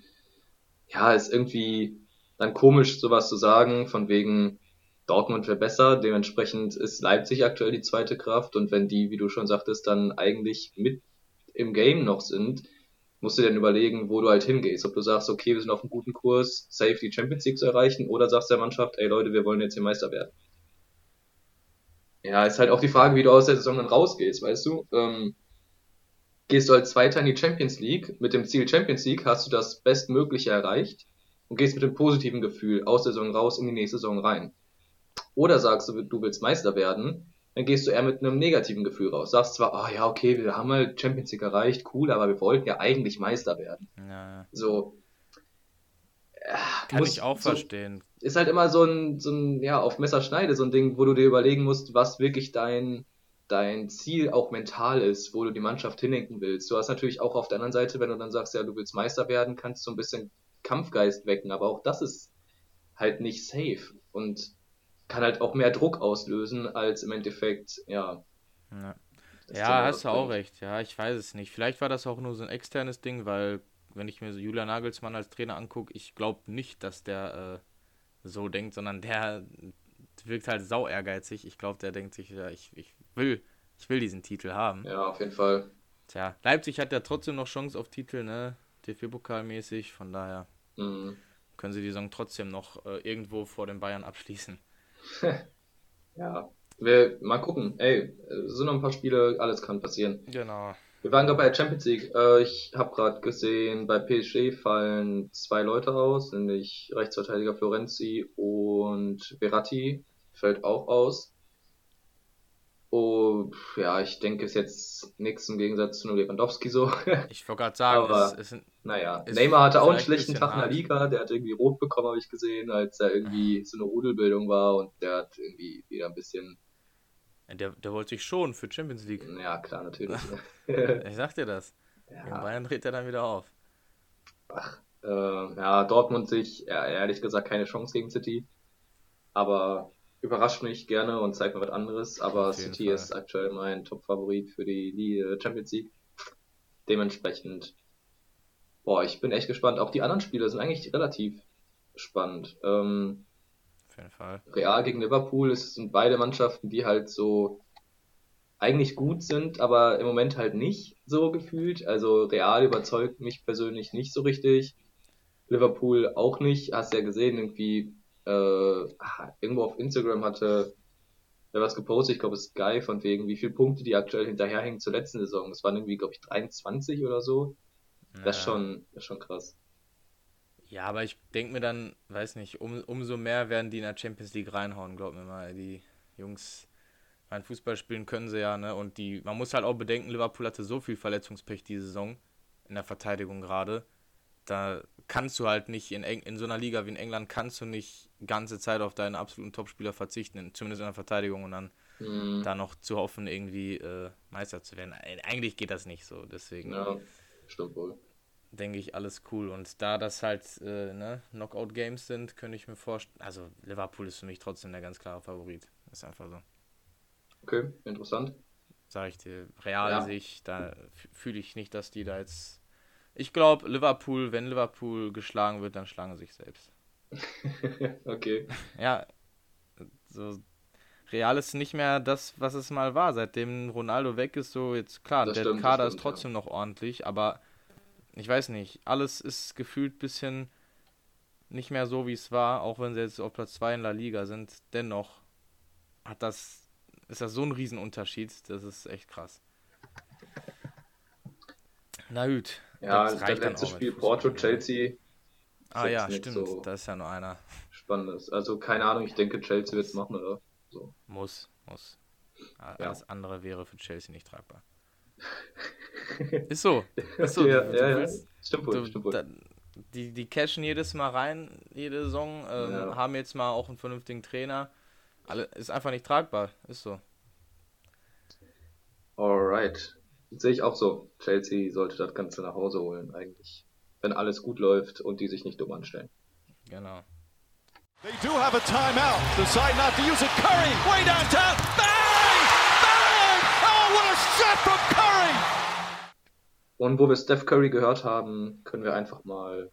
ja, ist irgendwie dann komisch, sowas zu sagen, von wegen Dortmund wäre besser, dementsprechend ist Leipzig aktuell die zweite Kraft und wenn die, wie du schon sagtest, dann eigentlich mit im Game noch sind, musst du dann überlegen, wo du halt hingehst. Ob du sagst, okay, wir sind auf einem guten Kurs, safe die Champions League zu erreichen, oder sagst der Mannschaft, ey Leute, wir wollen jetzt hier Meister werden. Ja, ist halt auch die Frage, wie du aus der Saison dann rausgehst, weißt du? Ähm, gehst du als Zweiter in die Champions League mit dem Ziel Champions League, hast du das Bestmögliche erreicht und gehst mit dem positiven Gefühl aus der Saison raus in die nächste Saison rein. Oder sagst du, du willst Meister werden, dann gehst du eher mit einem negativen Gefühl raus. Sagst zwar, ah ja, okay, wir haben halt Champions League erreicht, cool, aber wir wollten ja eigentlich Meister werden. ja. So. Ja, Kann muss- ich auch so, verstehen. ist halt immer so ein, so ein, ja, auf Messerschneide, so ein Ding, wo du dir überlegen musst, was wirklich dein, dein Ziel auch mental ist, wo du die Mannschaft hinlenken willst. Du hast natürlich auch auf der anderen Seite, wenn du dann sagst, ja, du willst Meister werden, kannst du ein bisschen Kampfgeist wecken, aber auch das ist halt nicht safe und kann halt auch mehr Druck auslösen, als im Endeffekt, ja. Ja. Ja, hast du auch recht. Ja, ich weiß es nicht. Vielleicht war das auch nur so ein externes Ding, weil, wenn ich mir so Julian Nagelsmann als Trainer angucke, ich glaube nicht, dass der äh, so denkt, sondern der wirkt halt sau ehrgeizig. Ich glaube, der denkt sich, ja, ich, ich will, ich will diesen Titel haben. Ja, auf jeden Fall. Tja, Leipzig hat ja trotzdem noch Chance auf Titel, ne? DFB-Pokalmäßig, von daher Mhm. können sie die Saison trotzdem noch äh, irgendwo vor den Bayern abschließen. Ja. Wir, mal gucken. Ey, sind noch ein paar Spiele, alles kann passieren. Genau. Wir waren gerade bei der Champions League. Äh, ich habe gerade gesehen, bei PSG fallen zwei Leute aus, nämlich Rechtsverteidiger Florenzi und Verratti fällt auch aus. Oh, ja, ich denke, ist jetzt nichts im Gegensatz zu nur Lewandowski so. Ich wollte gerade sagen, Aber- es, es sind naja, Ist Neymar hatte auch einen ein schlechten bisschen Tag in der. Liga. Der hat irgendwie rot bekommen, habe ich gesehen, als er irgendwie so eine Rudelbildung war und der hat irgendwie wieder ein bisschen, Der, der wollte sich schon für Champions League. ja klar, natürlich. Ich sag dir das. Ja. Bayern dreht er dann wieder auf. Äh, ja, Dortmund sich, ja, ehrlich gesagt, keine Chance gegen City. Aber überrascht mich gerne und zeigt mir was anderes. Aber City Fall. ist aktuell mein Top-Favorit für die, die äh, Champions League. Dementsprechend, boah, ich bin echt gespannt. Auch die anderen Spiele sind eigentlich relativ spannend. Ähm, Auf jeden Fall. Real gegen Liverpool, es sind beide Mannschaften, die halt so eigentlich gut sind, aber im Moment halt nicht so gefühlt. Also Real überzeugt mich persönlich nicht so richtig. Liverpool auch nicht. Hast ja gesehen, irgendwie äh, irgendwo auf Instagram hatte wer was gepostet, ich glaube Sky, von wegen, wie viele Punkte die aktuell hinterherhängen zur letzten Saison. Das waren irgendwie, glaube ich, 23 oder so. Das ist schon, das ist schon krass. Ja, aber ich denke mir dann, weiß nicht, um, umso mehr werden die in der Champions League reinhauen, glaub mir mal. Die Jungs, mein Fußball spielen können sie ja, ne? Und die, man muss halt auch bedenken, Liverpool hatte so viel Verletzungspech diese Saison, in der Verteidigung gerade. Da kannst du halt nicht, in, in so einer Liga wie in England, kannst du nicht ganze Zeit auf deinen absoluten Topspieler verzichten, zumindest in der Verteidigung und dann mhm. da noch zu hoffen, irgendwie äh, Meister zu werden. Eigentlich geht das nicht so, deswegen. Ja, stimmt wohl denke ich, alles cool. Und da das halt äh, ne, Knockout-Games sind, könnte ich mir vorstellen. Also Liverpool ist für mich trotzdem der ganz klare Favorit. Ist einfach so. Okay, interessant. Sag ich dir, real ja. sich, da fühle ich nicht, dass die da jetzt. Ich glaube, Liverpool, wenn Liverpool geschlagen wird, dann schlagen sie sich selbst. okay. Ja, so Real ist nicht mehr das, was es mal war. Seitdem Ronaldo weg ist, so jetzt klar, das der stimmt, Kader stimmt, ist trotzdem ja. noch ordentlich, aber ich weiß nicht, alles ist gefühlt ein bisschen nicht mehr so, wie es war, auch wenn sie jetzt auf Platz 2 in La Liga sind. Dennoch hat das, ist das so ein Riesenunterschied, das ist echt krass. Na gut. Ja, das reicht das letzte Spiel Porto, Chelsea. Ah ja, stimmt, so da ist ja nur einer. Spannendes. Also keine Ahnung, ich denke, Chelsea wird es machen, oder? So. Muss, muss. Alles ja. andere wäre für Chelsea nicht tragbar. Ist so. Ist so. ja, du, ja, ja. Stimmt wohl, stimmt wohl. Da, die, die cashen jedes Mal rein, jede Saison, ähm, ja. haben jetzt mal auch einen vernünftigen Trainer. Alle, ist einfach nicht tragbar, ist so. Alright. Sehe ich auch so. Chelsea sollte das Ganze nach Hause holen, eigentlich. Wenn alles gut läuft und die sich nicht dumm anstellen. Genau. They do have a timeout. Decide not to use it. Curry, way downtown. Bang! Bang! Oh, what a shot from Curry! Und wo wir Steph Curry gehört haben, können wir einfach mal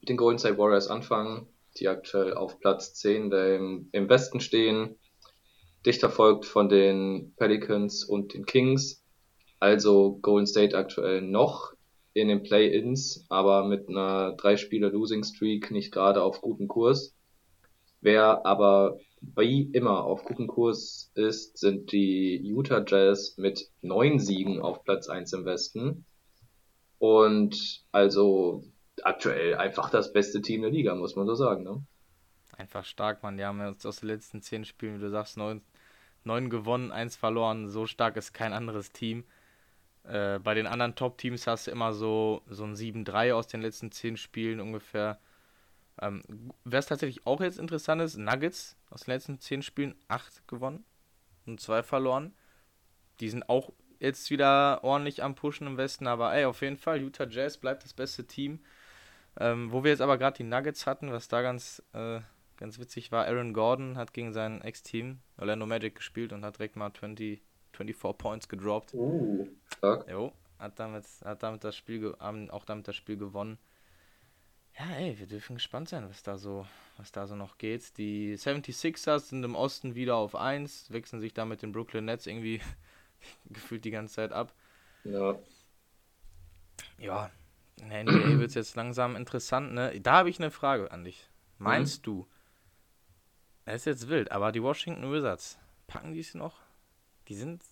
mit den Golden State Warriors anfangen, die aktuell auf Platz 10 im, im Westen stehen, dicht verfolgt von den Pelicans und den Kings. Also Golden State aktuell noch in den Play-ins, aber mit einer drei Spieler Losing Streak nicht gerade auf gutem Kurs. Wer aber wie immer auf gutem Kurs ist, sind die Utah Jazz mit neun Siegen auf Platz 1 im Westen. Und also aktuell einfach das beste Team der Liga, muss man so sagen. Ne? Einfach stark, man. Die haben jetzt aus den letzten zehn Spielen, wie du sagst, neun, neun gewonnen, eins verloren. So stark ist kein anderes Team. Äh, bei den anderen Top-Teams hast du immer so, so ein 7-3 aus den letzten zehn Spielen ungefähr. Ähm, Wer es tatsächlich auch jetzt interessant ist, Nuggets aus den letzten zehn Spielen acht gewonnen und zwei verloren. Die sind auch jetzt wieder ordentlich am Pushen im Westen, aber ey, auf jeden Fall, Utah Jazz bleibt das beste Team. Ähm, wo wir jetzt aber gerade die Nuggets hatten, was da ganz, äh, ganz witzig war, Aaron Gordon hat gegen sein Ex-Team Orlando Magic gespielt und hat direkt mal 20, 24 Points gedroppt. Uh, stark. Jo, hat damit, hat damit das Spiel, auch damit das Spiel gewonnen. Ja, ey, wir dürfen gespannt sein, was da so, was da so noch geht. Die 76ers sind im Osten wieder auf 1, wechseln sich da mit den Brooklyn Nets irgendwie gefühlt die ganze Zeit ab. Ja. Ja, in der NBA wird es jetzt langsam interessant, ne? Da habe ich eine Frage an dich. Meinst mhm. du, das ist jetzt wild, aber die Washington Wizards, packen die es noch? Die sind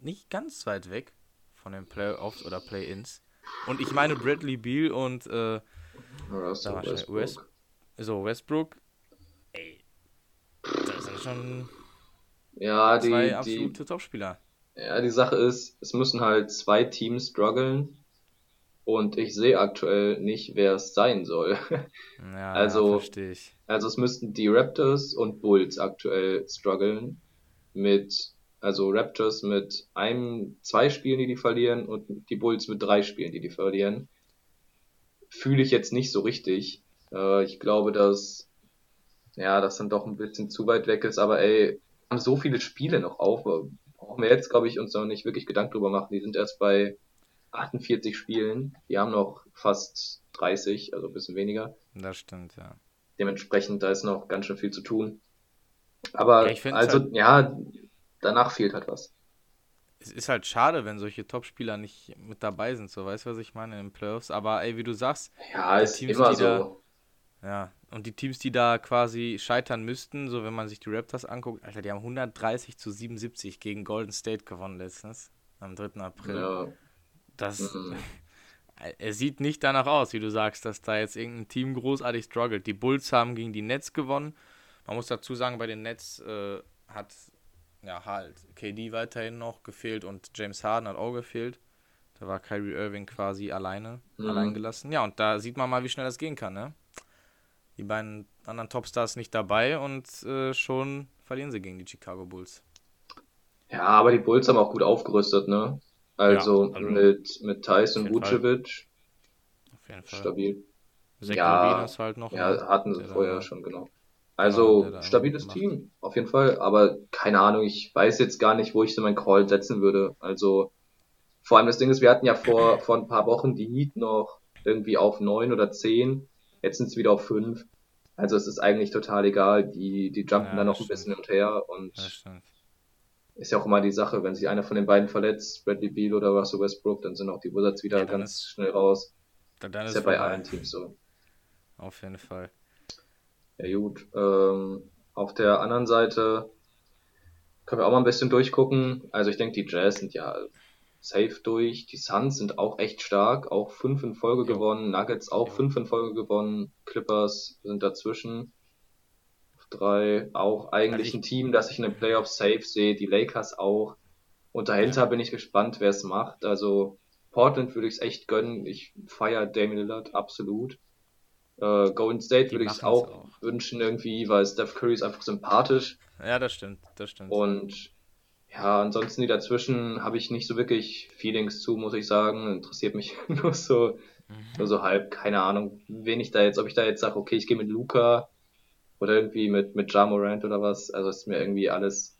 nicht ganz weit weg von den Playoffs oder Play-Ins. Und ich meine Bradley Beal und äh, Russell Westbrook. West, so, Westbrook. Ey. Das sind schon ja, die, zwei absolute Topspieler. Ja, die Sache ist, es müssen halt zwei Teams strugglen. Und ich sehe aktuell nicht, wer es sein soll. Ja, also, ich. Also es müssten die Raptors und Bulls aktuell strugglen. Mit, also Raptors mit einem, zwei Spielen, die die verlieren und die Bulls mit drei Spielen, die die verlieren fühle ich jetzt nicht so richtig. Äh, ich glaube, dass ja, das dann doch ein bisschen zu weit weg ist, aber ey, haben so viele Spiele noch auf. Brauchen wir jetzt, glaube ich, uns noch nicht wirklich Gedanken drüber machen. Die sind erst bei 48 Spielen. Die haben noch fast 30, also ein bisschen weniger. Das stimmt, ja. Dementsprechend, da ist noch ganz schön viel zu tun. Aber Ja, also, halt- ja, danach fehlt halt was. Es ist halt schade, wenn solche Topspieler nicht mit dabei sind, so weißt du, was ich meine, in den Playoffs. Aber ey, wie du sagst, Ja, Die ist Teams, immer die da- so. ja, und die Teams, die da quasi scheitern müssten, so wenn man sich die Raptors anguckt, Alter, die haben 130 zu 77 gegen Golden State gewonnen letztens, am 3. April. Ja, Das, mhm. es sieht nicht danach aus, wie du sagst, dass da jetzt irgendein Team großartig struggelt. Die Bulls haben gegen die Nets gewonnen. Man muss dazu sagen, bei den Nets äh, hat ja halt KD weiterhin noch gefehlt und James Harden hat auch gefehlt. Da war Kyrie Irving quasi alleine, Mhm. allein gelassen. Ja, und da sieht man mal, wie schnell das gehen kann, ne? Die beiden anderen Topstars nicht dabei und äh, schon verlieren sie gegen die Chicago Bulls. ja, aber die Bulls haben auch gut aufgerüstet, ne? Also, Ja, also mit, mit Tyson. Vucevic, Auf jeden Fall. stabil. Zach Ja, halt noch. Ja, hatten sie vorher schon, genau. Also, da stabiles macht. Team, auf jeden Fall. Aber keine Ahnung, ich weiß jetzt gar nicht, wo ich so meinen Call setzen würde. Also, vor allem das Ding ist, wir hatten ja vor, vor ein paar Wochen die Heat noch irgendwie auf neun oder zehn. Jetzt sind es wieder auf fünf. Also, es ist eigentlich total egal. Die, die jumpen Ja, da noch ein bisschen hin und her. Und Ja, ist ja auch immer die Sache, wenn sich einer von den beiden verletzt, Bradley Beal oder Russell Westbrook, dann sind auch die Wizards wieder Ja, dann ganz ist- schnell raus. Da- Dann ist ist ja bei allen Teams so. Auf jeden Fall. Ja gut, ähm, auf der anderen Seite können wir auch mal ein bisschen durchgucken. Also ich denke, die Jazz sind ja safe durch. Die Suns sind auch echt stark, auch fünf in Folge Jo. gewonnen. Nuggets auch Jo. fünf in Folge gewonnen. Clippers sind dazwischen. Drei auch eigentlich Also ein Team, das ich in den Playoffs safe sehe. Die Lakers auch. Und dahinter bin ich gespannt, wer es macht. Also Portland würde ich es echt gönnen. Ich feiere Damian Lillard absolut. Äh, Golden State Die würde ich es auch, auch. wünschen irgendwie, weil Steph Curry ist einfach sympathisch. Ja, das stimmt, das stimmt. Und ja, ansonsten die dazwischen habe ich nicht so wirklich Feelings zu, muss ich sagen. Interessiert mich nur so, nur so halb, keine Ahnung, wen ich da jetzt, ob ich da jetzt sage, okay, ich gehe mit Luca oder irgendwie mit, mit Ja Morant oder was. Also ist mir irgendwie alles,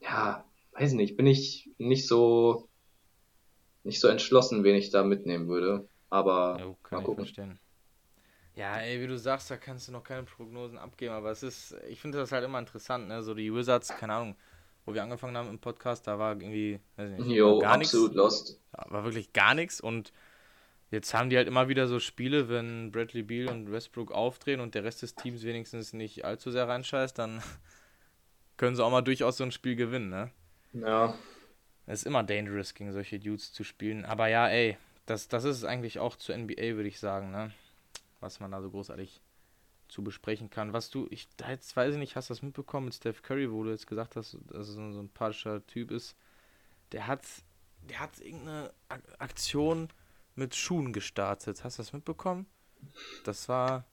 ja, weiß nicht, bin ich nicht so, nicht so entschlossen, wen ich da mitnehmen würde. Aber Jo, mal gucken. verstehen. Ja, ey, wie du sagst, da kannst du noch keine Prognosen abgeben, aber es ist, ich finde das halt immer interessant, ne? So die Wizards, keine Ahnung, wo wir angefangen haben im Podcast, da war irgendwie, weiß ich nicht, Jo, gar nichts. absolut lost. War wirklich gar nichts und jetzt haben die halt immer wieder so Spiele, wenn Bradley Beal und Westbrook aufdrehen und der Rest des Teams wenigstens nicht allzu sehr reinscheißt, dann können sie auch mal durchaus so ein Spiel gewinnen, ne? Ja, Es ist immer dangerous, gegen solche Dudes zu spielen. Aber ja, ey, das, das ist es eigentlich auch zur NBA, würde ich sagen, ne? Was man da so großartig zu besprechen kann. Was du, ich da jetzt weiß ich nicht, hast du das mitbekommen mit Steph Curry, wo du jetzt gesagt hast, dass er so ein sympathischer Typ ist. Der hat, der hat irgendeine Ak Aktion mit Schuhen gestartet. Hast du das mitbekommen? Das war,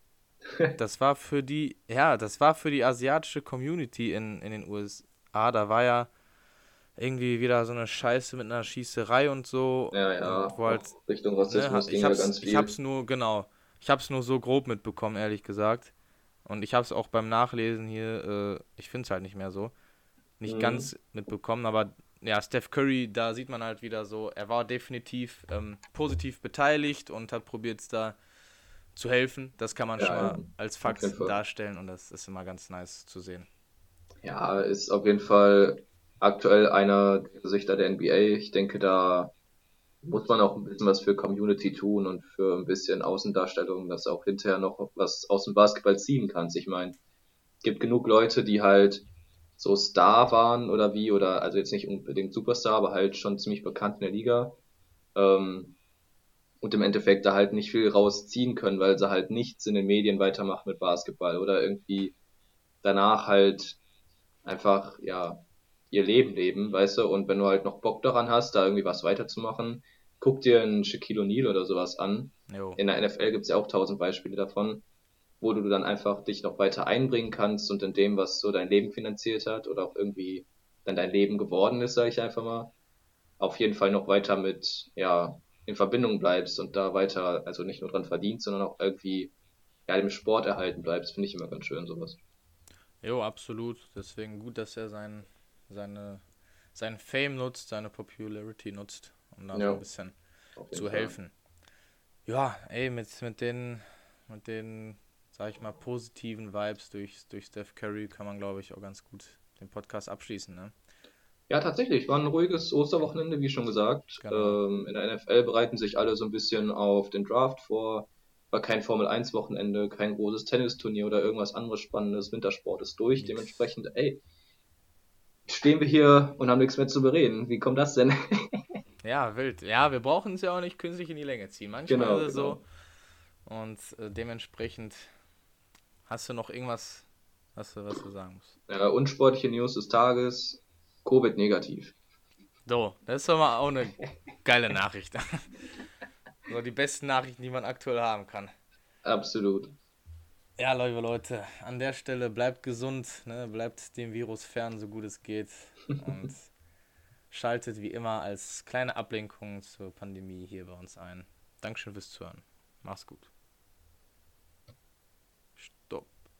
das war für die, ja, das war für die asiatische Community in, in den USA. Da war ja irgendwie wieder so eine Scheiße mit einer Schießerei und so. ja, ja. Und wo halt, Richtung ne, Rassismus ging ich, ja hab's, ganz ich viel. hab's nur, genau, ich hab's nur so grob mitbekommen, ehrlich gesagt. Und ich hab's auch beim Nachlesen hier, äh, ich find's halt nicht mehr so, nicht Mhm. ganz mitbekommen, aber ja, Steph Curry, da sieht man halt wieder so, er war definitiv ähm, positiv beteiligt und hat probiert es da zu helfen. Das kann man Ja, schon mal als Fakt darstellen und das ist immer ganz nice zu sehen. Ja, ist auf jeden Fall aktuell einer der Gesichter der NBA. Ich denke, da muss man auch ein bisschen was für Community tun und für ein bisschen Außendarstellung, dass auch hinterher noch was aus dem Basketball ziehen kannst. Ich meine, es gibt genug Leute, die halt so Star waren oder wie, oder also jetzt nicht unbedingt Superstar, aber halt schon ziemlich bekannt in der Liga. Ähm, und im Endeffekt da halt nicht viel rausziehen können, weil sie halt nichts in den Medien weitermachen mit Basketball oder irgendwie danach halt einfach, ja, ihr Leben leben, weißt du, und wenn du halt noch Bock daran hast, da irgendwie was weiterzumachen, guck dir einen Shaquille O'Neal oder sowas an. Jo. In der NFL gibt's ja auch tausend Beispiele davon, wo du dann einfach dich noch weiter einbringen kannst und in dem, was so dein Leben finanziert hat oder auch irgendwie dann dein Leben geworden ist, sage ich einfach mal, auf jeden Fall noch weiter mit, ja, in Verbindung bleibst und da weiter, also nicht nur dran verdienst, sondern auch irgendwie, ja, dem Sport erhalten bleibst, finde ich immer ganz schön, sowas. Jo, absolut. Deswegen gut, dass er sein, seine, sein Fame nutzt, seine Popularity nutzt, um da so Ja. ein bisschen zu Fall. helfen. Ja, ey, mit, mit den, mit den, sag ich mal, positiven Vibes durch, durch Steph Curry kann man, glaube ich, auch ganz gut den Podcast abschließen, ne? Ja, tatsächlich, war ein ruhiges Osterwochenende, wie schon gesagt. Genau. Ähm, in der NFL bereiten sich alle so ein bisschen auf den Draft vor. War kein Formel-1-Wochenende, kein großes Tennisturnier oder irgendwas anderes Spannendes. Wintersport ist durch. Nix. Dementsprechend, ey, stehen wir hier und haben nichts mehr zu bereden. Wie kommt das denn? Ja, wild. Ja, wir brauchen es ja auch nicht künstlich in die Länge ziehen. Manchmal Genau, ist es genau. so. Und äh, dementsprechend hast du noch irgendwas, was du, was du sagen musst. Äh, unsportliche News des Tages. Covid negativ. So, das ist doch mal auch eine geile Nachricht. so die besten Nachrichten, die man aktuell haben kann. Absolut. Ja, liebe Leute, an der Stelle bleibt gesund, ne? bleibt dem Virus fern, so gut es geht. Und schaltet wie immer als kleine Ablenkung zur Pandemie hier bei uns ein. Dankeschön fürs Zuhören. Mach's gut.